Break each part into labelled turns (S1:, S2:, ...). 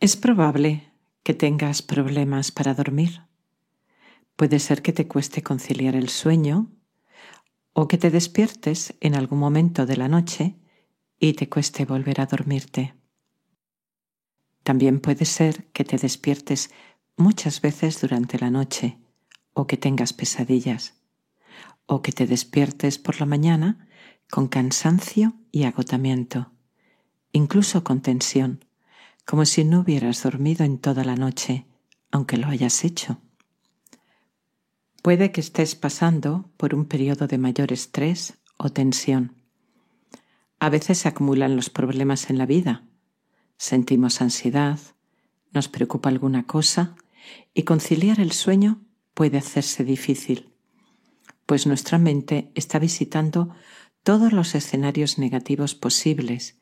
S1: Es probable que tengas problemas para dormir. Puede ser que te cueste conciliar el sueño o que te despiertes en algún momento de la noche y te cueste volver a dormirte. También puede ser que te despiertes muchas veces durante la noche o que tengas pesadillas o que te despiertes por la mañana con cansancio y agotamiento, incluso con tensión, como si no hubieras dormido en toda la noche, aunque lo hayas hecho. Puede que estés pasando por un periodo de mayor estrés o tensión. A veces se acumulan los problemas en la vida. Sentimos ansiedad, nos preocupa alguna cosa y conciliar el sueño puede hacerse difícil pues nuestra mente está visitando todos los escenarios negativos posibles,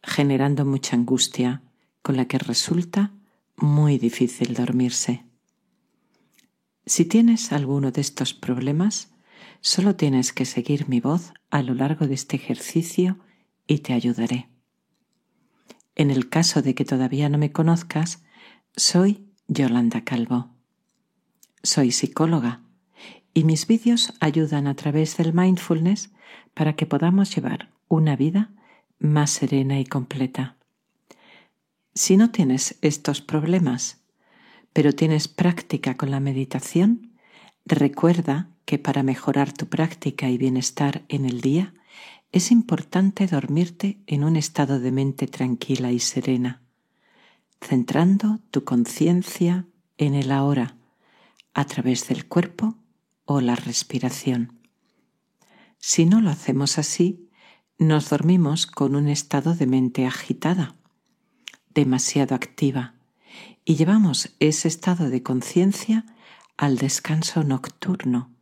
S1: generando mucha angustia, con la que resulta muy difícil dormirse. Si tienes alguno de estos problemas, solo tienes que seguir mi voz a lo largo de este ejercicio y te ayudaré. En el caso de que todavía no me conozcas, soy Yolanda Calvo. Soy psicóloga y mis vídeos ayudan a través del mindfulness para que podamos llevar una vida más serena y completa. Si no tienes estos problemas, pero tienes práctica con la meditación, recuerda que para mejorar tu práctica y bienestar en el día es importante dormirte en un estado de mente tranquila y serena, centrando tu conciencia en el ahora a través del cuerpo o la respiración. Si no lo hacemos así, nos dormimos con un estado de mente agitada, demasiado activa, y llevamos ese estado de conciencia al descanso nocturno,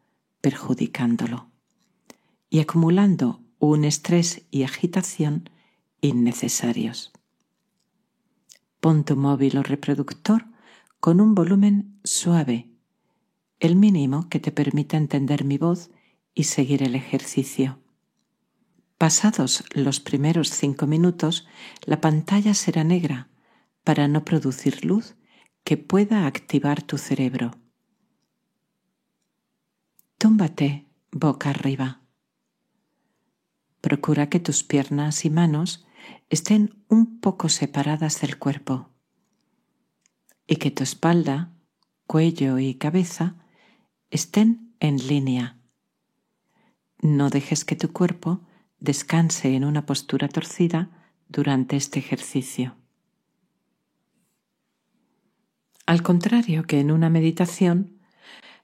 S1: perjudicándolo, y acumulando un estrés y agitación innecesarios. Pon tu móvil o reproductor con un volumen suave el mínimo que te permita entender mi voz y seguir el ejercicio. Pasados los primeros cinco minutos, la pantalla será negra para no producir luz que pueda activar tu cerebro. Túmbate boca arriba. Procura que tus piernas y manos estén un poco separadas del cuerpo y que tu espalda, cuello y cabeza estén en línea. No dejes que tu cuerpo descanse en una postura torcida durante este ejercicio. Al contrario que en una meditación,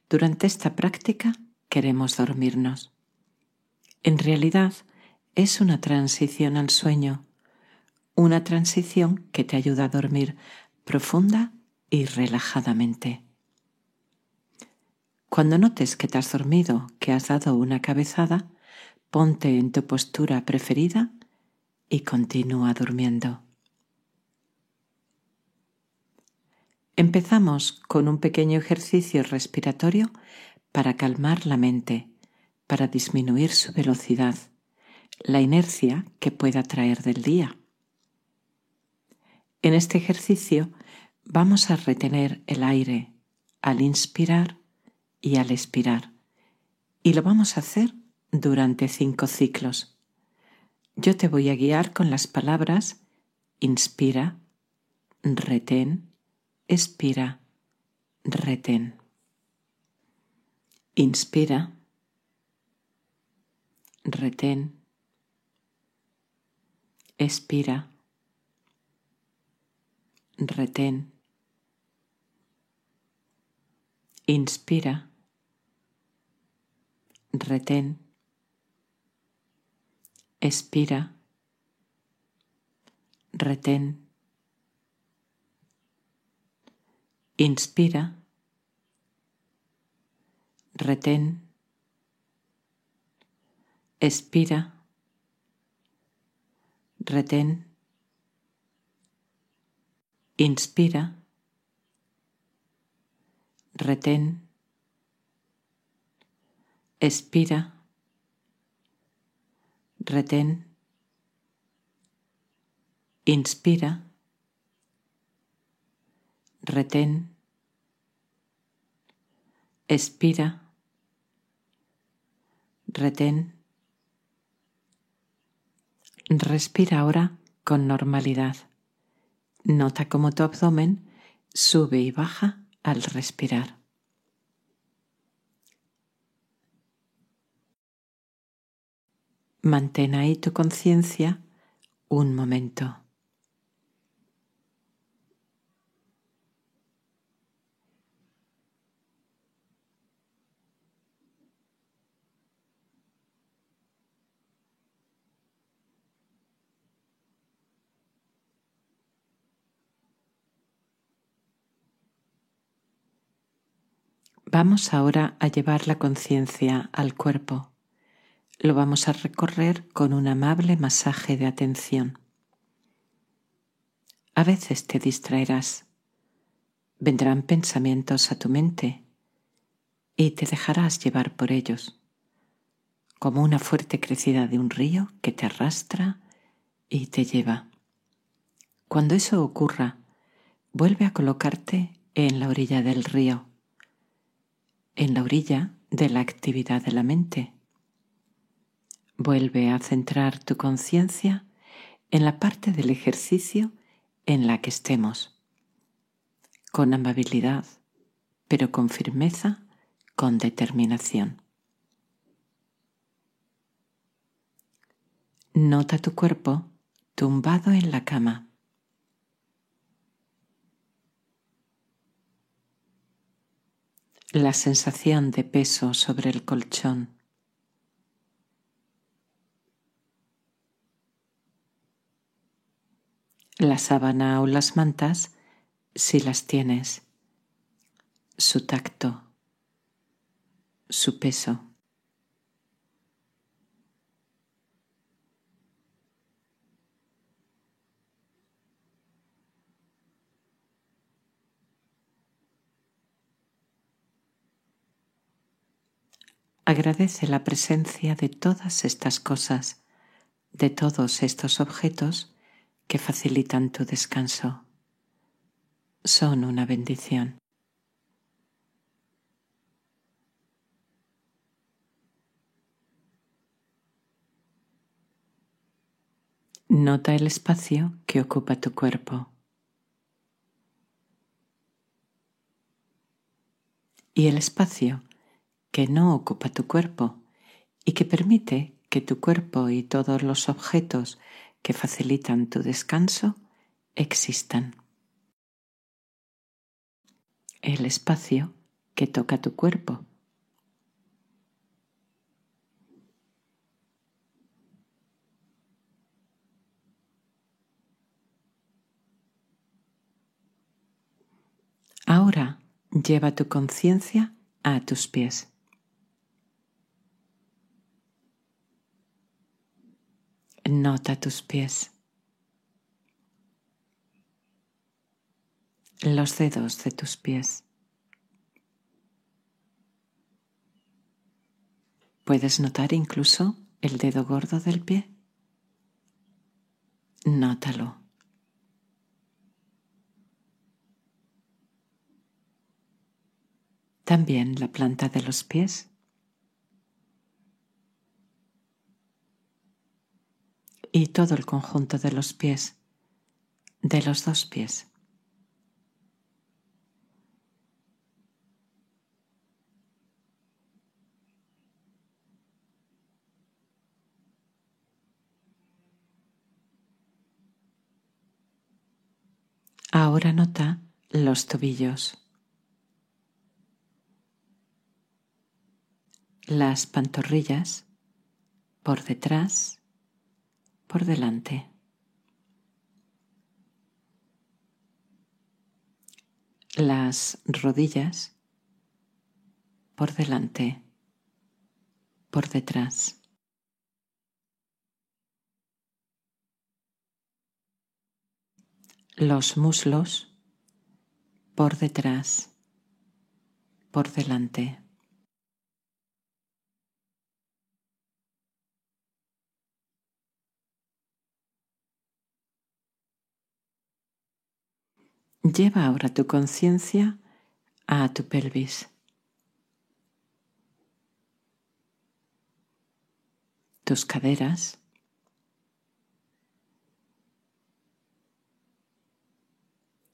S1: durante esta práctica queremos dormirnos. En realidad es una transición al sueño, una transición que te ayuda a dormir profunda y relajadamente. Cuando notes que te has dormido, que has dado una cabezada, ponte en tu postura preferida y continúa durmiendo. Empezamos con un pequeño ejercicio respiratorio para calmar la mente, para disminuir su velocidad, la inercia que pueda traer del día. En este ejercicio vamos a retener el aire al inspirar y al expirar. Y lo vamos a hacer durante cinco ciclos. Yo te voy a guiar con las palabras inspira, retén, expira, retén. Inspira, retén, expira, retén, inspira, retén, expira, retén, inspira, retén, expira, retén, inspira, retén, expira, retén, inspira, retén, expira, retén. Respira ahora con normalidad. Nota cómo tu abdomen sube y baja al respirar. Mantén ahí tu conciencia un momento. Vamos ahora a llevar la conciencia al cuerpo. Lo vamos a recorrer con un amable masaje de atención. A veces te distraerás, vendrán pensamientos a tu mente y te dejarás llevar por ellos, como una fuerte crecida de un río que te arrastra y te lleva. Cuando eso ocurra, vuelve a colocarte en la orilla del río en la orilla de la actividad de la mente. Vuelve a centrar tu conciencia en la parte del ejercicio en la que estemos, con amabilidad, pero con firmeza, con determinación. Nota tu cuerpo tumbado en la cama. la sensación de peso sobre el colchón. La sábana o las mantas, si las tienes, su tacto, su peso. Agradece la presencia de todas estas cosas, de todos estos objetos que facilitan tu descanso. Son una bendición. Nota el espacio que ocupa tu cuerpo. Y el espacio que no ocupa tu cuerpo y que permite que tu cuerpo y todos los objetos que facilitan tu descanso existan. El espacio que toca tu cuerpo. Ahora lleva tu conciencia a tus pies. Nota tus pies. Los dedos de tus pies. ¿Puedes notar incluso el dedo gordo del pie? Nótalo. También la planta de los pies. Y todo el conjunto de los pies, de los dos pies. Ahora nota los tobillos, las pantorrillas por detrás por delante. Las rodillas por delante, por detrás. Los muslos por detrás, por delante. Lleva ahora tu conciencia a tu pelvis. Tus caderas.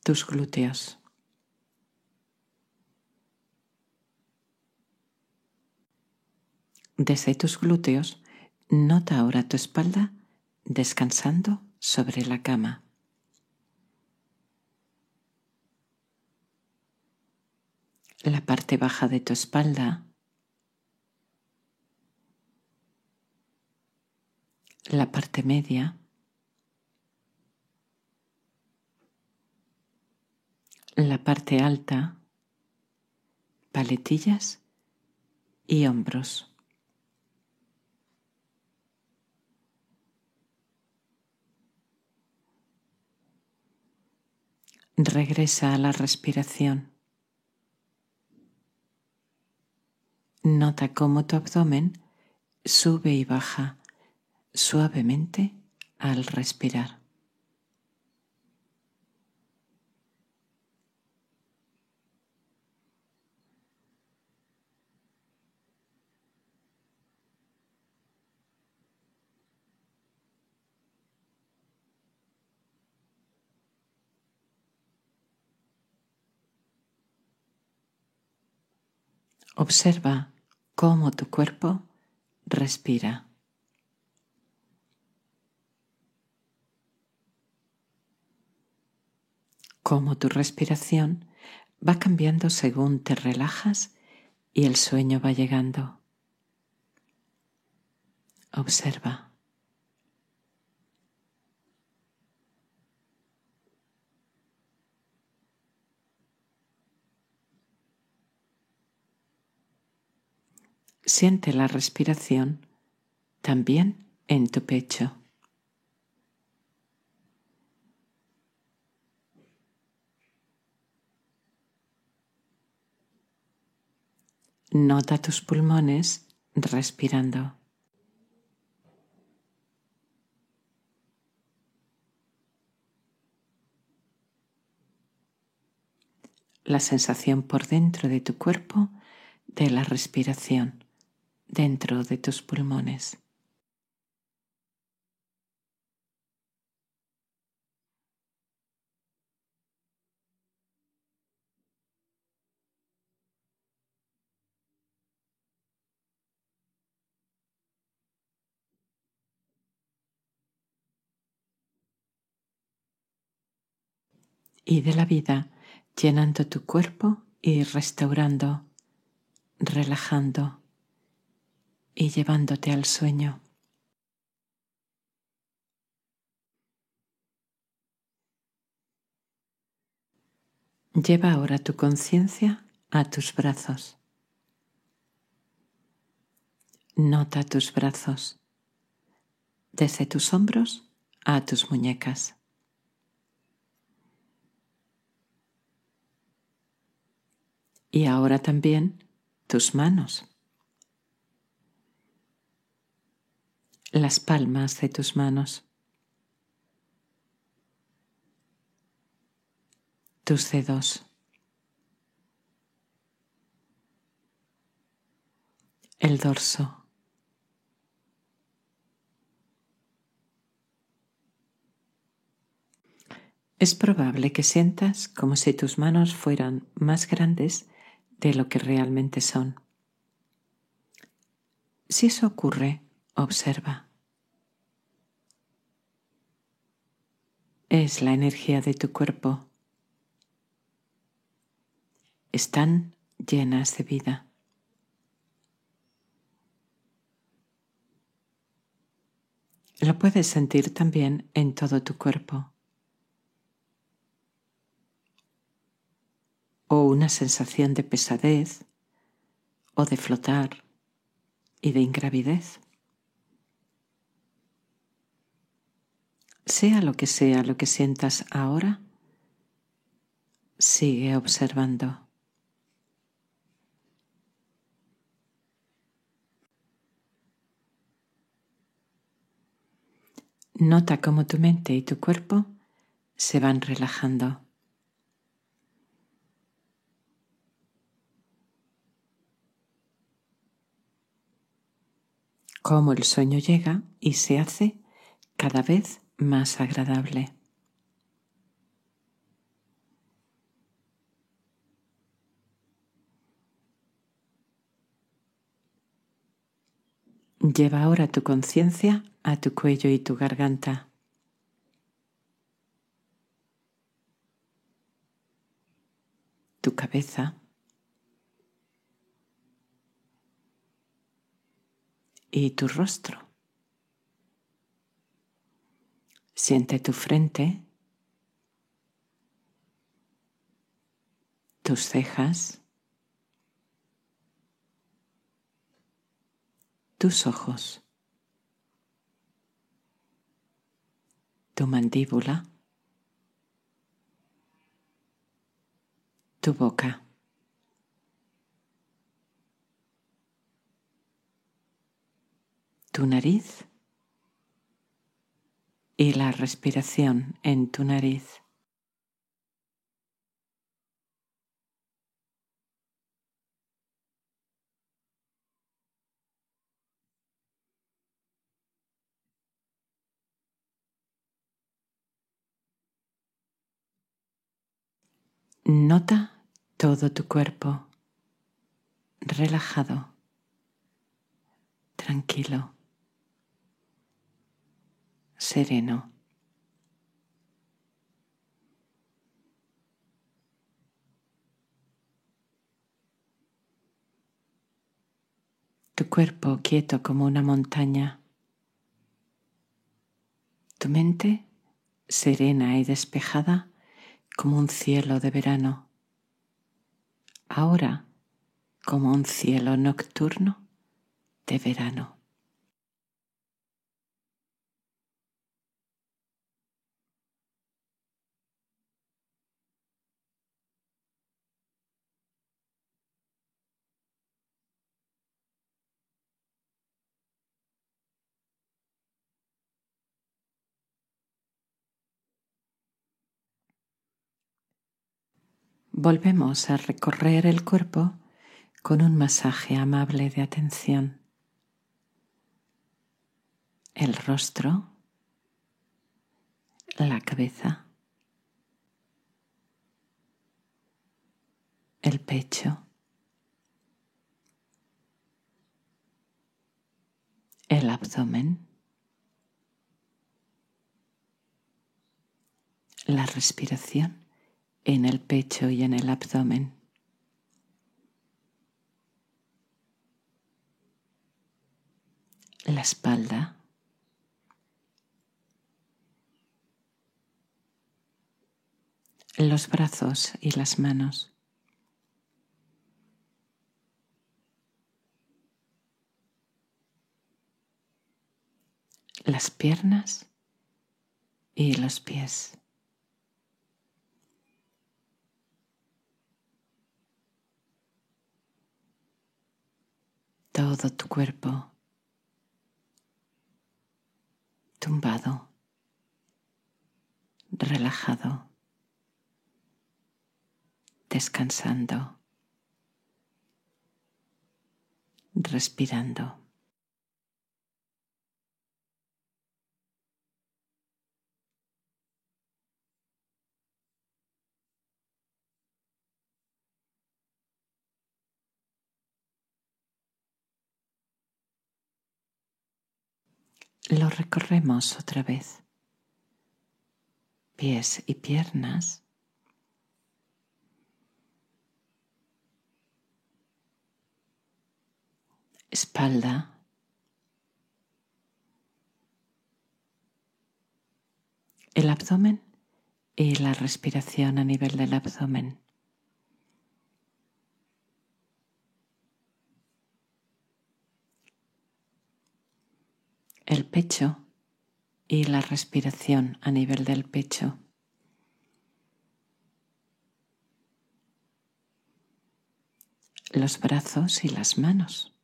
S1: Tus glúteos. Desde tus glúteos, nota ahora tu espalda descansando sobre la cama. La parte baja de tu espalda. La parte media. La parte alta. Paletillas y hombros. Regresa a la respiración. Nota cómo tu abdomen sube y baja suavemente al respirar. Observa cómo tu cuerpo respira. Cómo tu respiración va cambiando según te relajas y el sueño va llegando. Observa. Siente la respiración también en tu pecho. Nota tus pulmones respirando. La sensación por dentro de tu cuerpo de la respiración dentro de tus pulmones. y de la vida, llenando tu cuerpo y restaurando, relajando y llevándote al sueño. Lleva ahora tu conciencia a tus brazos. Nota tus brazos desde tus hombros a tus muñecas. Y ahora también tus manos. Las palmas de tus manos, tus dedos, el dorso. Es probable que sientas como si tus manos fueran más grandes de lo que realmente son. Si eso ocurre, Observa. Es la energía de tu cuerpo. Están llenas de vida. Lo puedes sentir también en todo tu cuerpo. O una sensación de pesadez o de flotar y de ingravidez. Sea lo que sea lo que sientas ahora, sigue observando. Nota cómo tu mente y tu cuerpo se van relajando. Cómo el sueño llega y se hace cada vez más agradable. Lleva ahora tu conciencia a tu cuello y tu garganta. Tu cabeza. Y tu rostro. Siente tu frente, tus cejas, tus ojos, tu mandíbula, tu boca. Tu nariz y la respiración en tu nariz. Nota todo tu cuerpo relajado, tranquilo, sereno. Tu cuerpo quieto como una montaña. Tu mente serena y despejada como un cielo de verano, ahora como un cielo nocturno de verano. Volvemos a recorrer el cuerpo con un masaje amable de atención. El rostro, la cabeza, el pecho, el abdomen, la respiración en el pecho y en el abdomen. La espalda. Los brazos y las manos. Las piernas y los pies. Todo tu cuerpo tumbado, relajado, descansando, respirando. Lo recorremos otra vez. Pies y piernas. Espalda. El abdomen y la respiración a nivel del abdomen. El pecho y la respiración a nivel del pecho. Los brazos y las manos.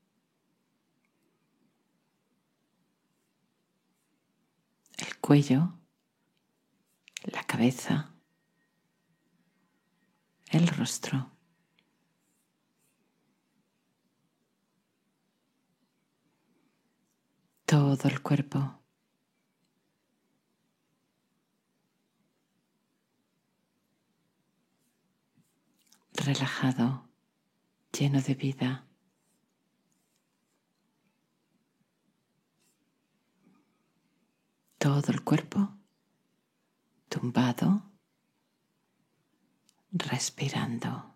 S1: El cuello, la cabeza, el rostro. Todo el cuerpo. relajado, lleno de vida. Todo el cuerpo tumbado, respirando.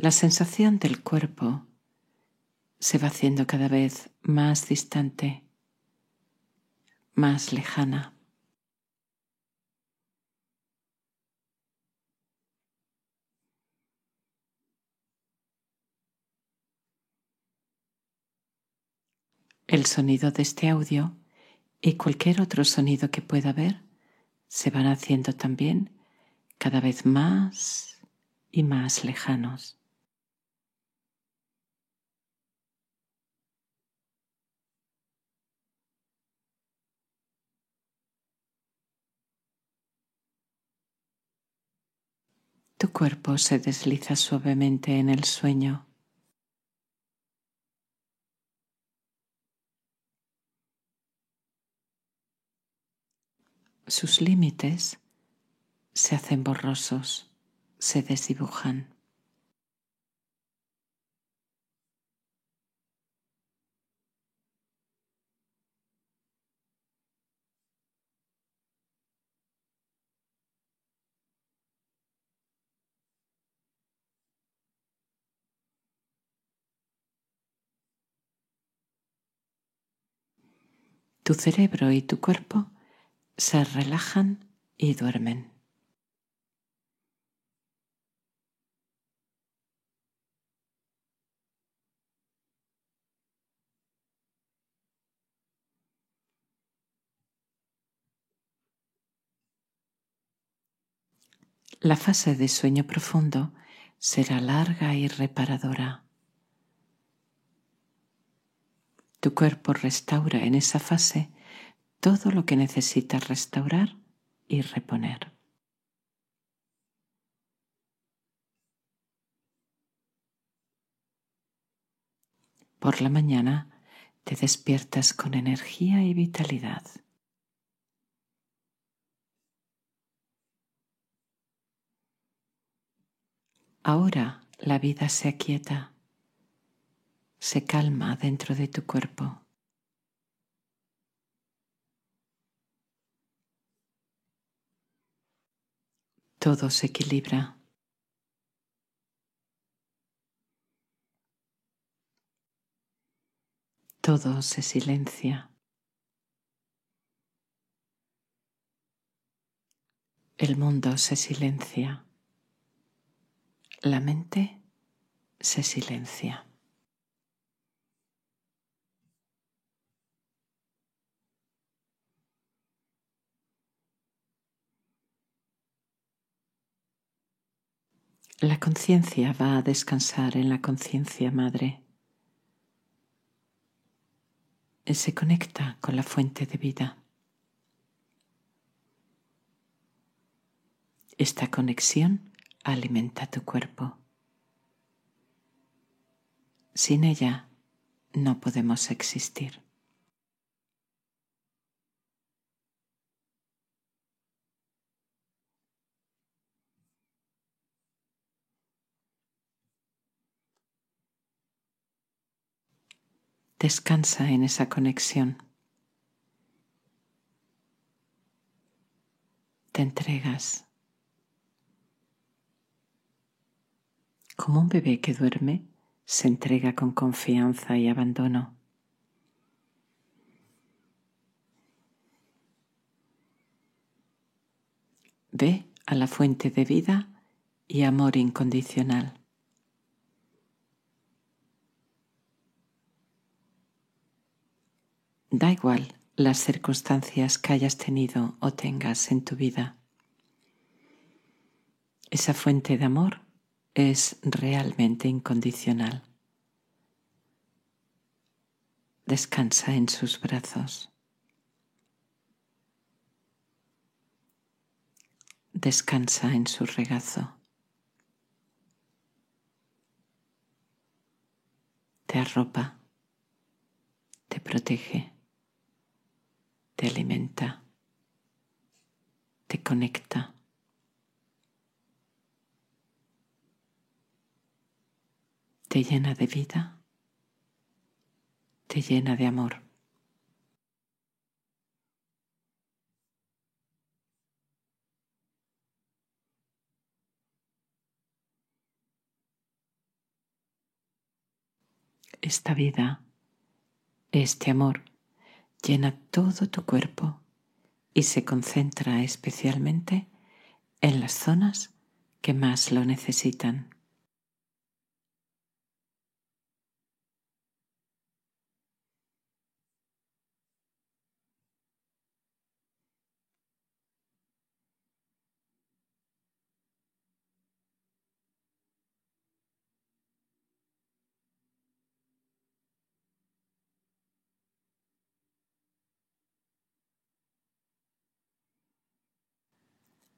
S1: La sensación del cuerpo se va haciendo cada vez más distante, más lejana. El sonido de este audio y cualquier otro sonido que pueda haber se van haciendo también cada vez más y más lejanos. Tu cuerpo se desliza suavemente en el sueño. Sus límites se hacen borrosos, se desdibujan. Tu cerebro y tu cuerpo se relajan y duermen. La fase de sueño profundo será larga y reparadora. Tu cuerpo restaura en esa fase todo lo que necesitas restaurar y reponer. Por la mañana te despiertas con energía y vitalidad. Ahora la vida se aquieta se calma dentro de tu cuerpo. Todo se equilibra. Todo se silencia. El mundo se silencia. La mente se silencia. La conciencia va a descansar en la conciencia madre. Se conecta con la fuente de vida. Esta conexión alimenta tu cuerpo. Sin ella no podemos existir. Descansa en esa conexión. Te entregas. Como un bebé que duerme, se entrega con confianza y abandono. Ve a la fuente de vida y amor incondicional. Da igual las circunstancias que hayas tenido o tengas en tu vida. Esa fuente de amor es realmente incondicional. Descansa en sus brazos. Descansa en su regazo. Te arropa, te protege te alimenta, te conecta. Te llena de vida, te llena de amor. Esta vida, este amor, llena todo tu cuerpo y se concentra especialmente en las zonas que más lo necesitan.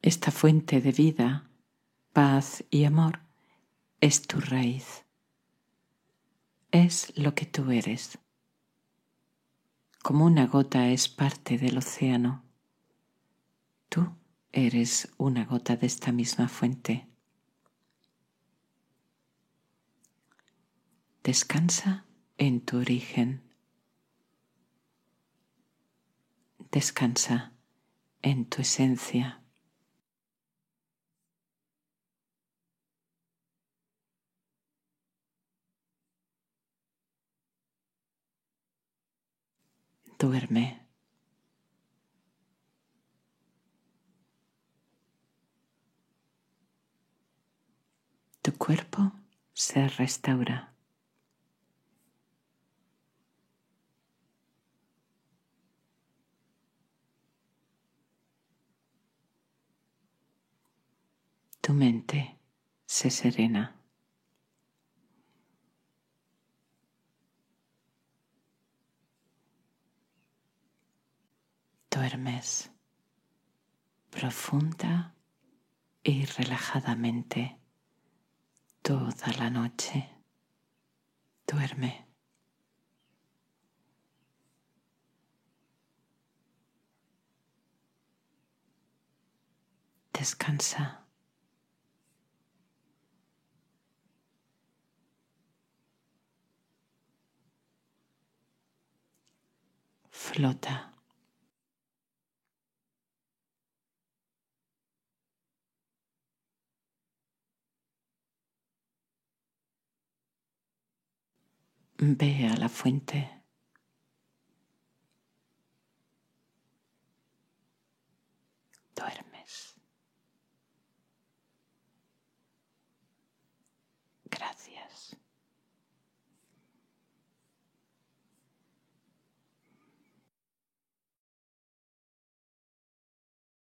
S1: Esta fuente de vida, paz y amor es tu raíz. Es lo que tú eres. Como una gota es parte del océano, tú eres una gota de esta misma fuente. Descansa en tu origen. Descansa en tu esencia. Duerme. Tu cuerpo se restaura. Tu mente se serena. Duermes profunda y relajadamente toda la noche. Duerme. Descansa. Flota. Ve a la fuente.